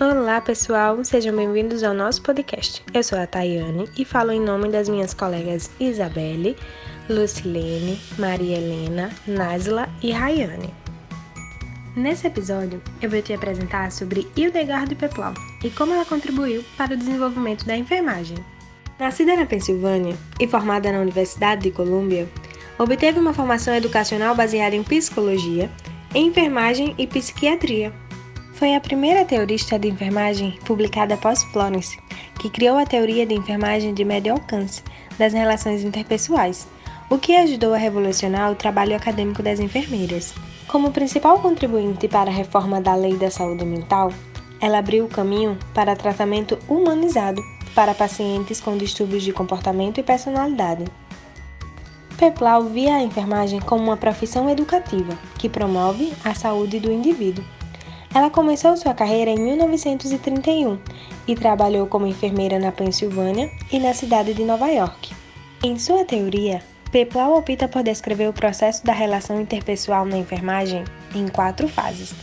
Olá, pessoal, sejam bem-vindos ao nosso podcast. Eu sou a Tayane e falo em nome das minhas colegas Isabelle, Lucilene, Maria Helena, Nasla e Rayane. Nesse episódio, eu vou te apresentar sobre Hildegard Peplau e como ela contribuiu para o desenvolvimento da enfermagem. Nascida na Pensilvânia e formada na Universidade de Colômbia, obteve uma formação educacional baseada em psicologia, enfermagem e psiquiatria foi a primeira teorista de enfermagem publicada após Florence, que criou a teoria de enfermagem de médio alcance das relações interpessoais, o que ajudou a revolucionar o trabalho acadêmico das enfermeiras. Como principal contribuinte para a reforma da Lei da Saúde Mental, ela abriu o caminho para tratamento humanizado para pacientes com distúrbios de comportamento e personalidade. Peplau via a enfermagem como uma profissão educativa que promove a saúde do indivíduo ela começou sua carreira em 1931 e trabalhou como enfermeira na Pensilvânia e na cidade de Nova York. Em sua teoria, Peplau opta por descrever o processo da relação interpessoal na enfermagem em quatro fases: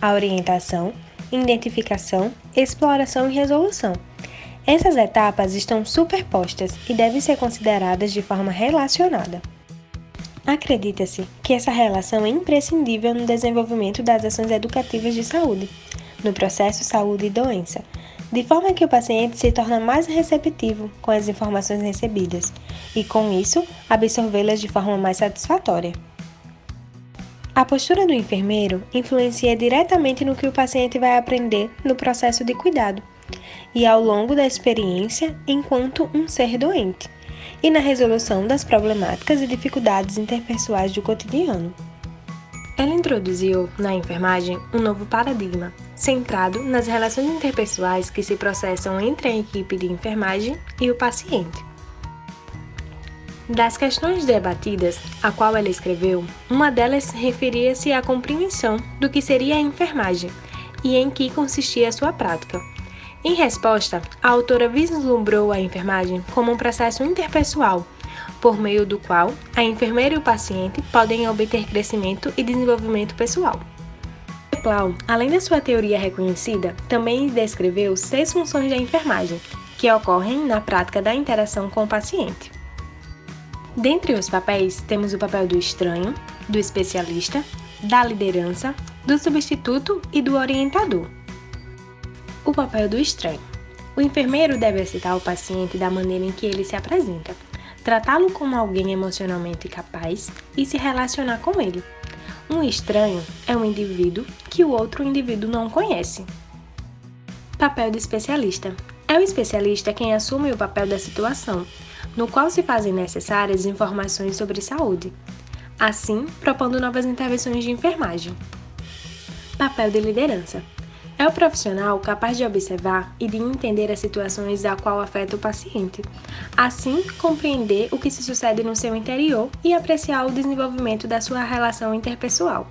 a orientação, identificação, exploração e resolução. Essas etapas estão superpostas e devem ser consideradas de forma relacionada. Acredita-se que essa relação é imprescindível no desenvolvimento das ações educativas de saúde, no processo saúde e doença, de forma que o paciente se torna mais receptivo com as informações recebidas e, com isso, absorvê-las de forma mais satisfatória. A postura do enfermeiro influencia diretamente no que o paciente vai aprender no processo de cuidado e ao longo da experiência enquanto um ser doente e na resolução das problemáticas e dificuldades interpessoais do cotidiano. Ela introduziu na enfermagem um novo paradigma, centrado nas relações interpessoais que se processam entre a equipe de enfermagem e o paciente. Das questões debatidas, a qual ela escreveu, uma delas referia-se à compreensão do que seria a enfermagem e em que consistia a sua prática. Em resposta, a autora vislumbrou a enfermagem como um processo interpessoal, por meio do qual a enfermeira e o paciente podem obter crescimento e desenvolvimento pessoal. Peplau, além da sua teoria reconhecida, também descreveu seis funções da enfermagem, que ocorrem na prática da interação com o paciente. Dentre os papéis, temos o papel do estranho, do especialista, da liderança, do substituto e do orientador. O papel do estranho. O enfermeiro deve aceitar o paciente da maneira em que ele se apresenta, tratá-lo como alguém emocionalmente capaz e se relacionar com ele. Um estranho é um indivíduo que o outro indivíduo não conhece. Papel do especialista. É o especialista quem assume o papel da situação, no qual se fazem necessárias informações sobre saúde, assim propondo novas intervenções de enfermagem. Papel de liderança. É o profissional capaz de observar e de entender as situações a qual afeta o paciente, assim compreender o que se sucede no seu interior e apreciar o desenvolvimento da sua relação interpessoal.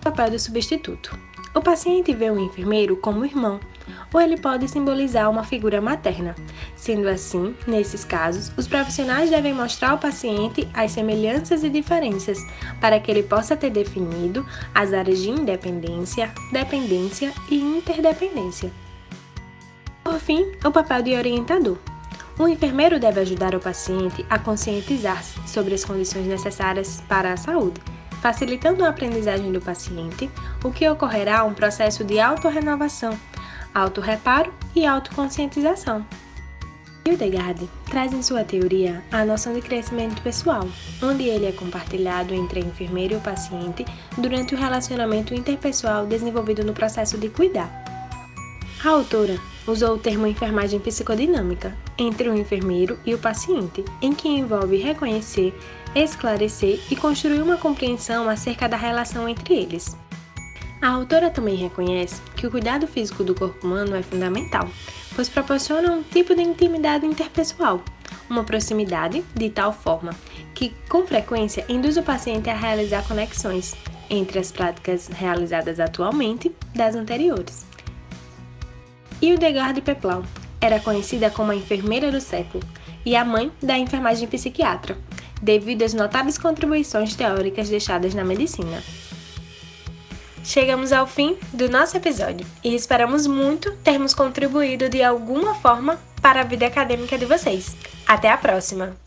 O papel do substituto. O paciente vê o enfermeiro como irmão, ou ele pode simbolizar uma figura materna. Sendo assim, nesses casos, os profissionais devem mostrar ao paciente as semelhanças e diferenças para que ele possa ter definido as áreas de independência, dependência e interdependência. Por fim, o papel de orientador. O enfermeiro deve ajudar o paciente a conscientizar-se sobre as condições necessárias para a saúde, facilitando a aprendizagem do paciente, o que ocorrerá um processo de autorrenovação autorreparo e autoconscientização. Hildegard traz em sua teoria a noção de crescimento pessoal, onde ele é compartilhado entre a enfermeira e o paciente durante o relacionamento interpessoal desenvolvido no processo de cuidar. A autora usou o termo enfermagem psicodinâmica entre o enfermeiro e o paciente, em que envolve reconhecer, esclarecer e construir uma compreensão acerca da relação entre eles. A autora também reconhece que o cuidado físico do corpo humano é fundamental, pois proporciona um tipo de intimidade interpessoal, uma proximidade de tal forma que, com frequência, induz o paciente a realizar conexões entre as práticas realizadas atualmente das anteriores. Hildegard Peplau era conhecida como a enfermeira do século e a mãe da enfermagem psiquiatra, devido às notáveis contribuições teóricas deixadas na medicina. Chegamos ao fim do nosso episódio e esperamos muito termos contribuído de alguma forma para a vida acadêmica de vocês. Até a próxima!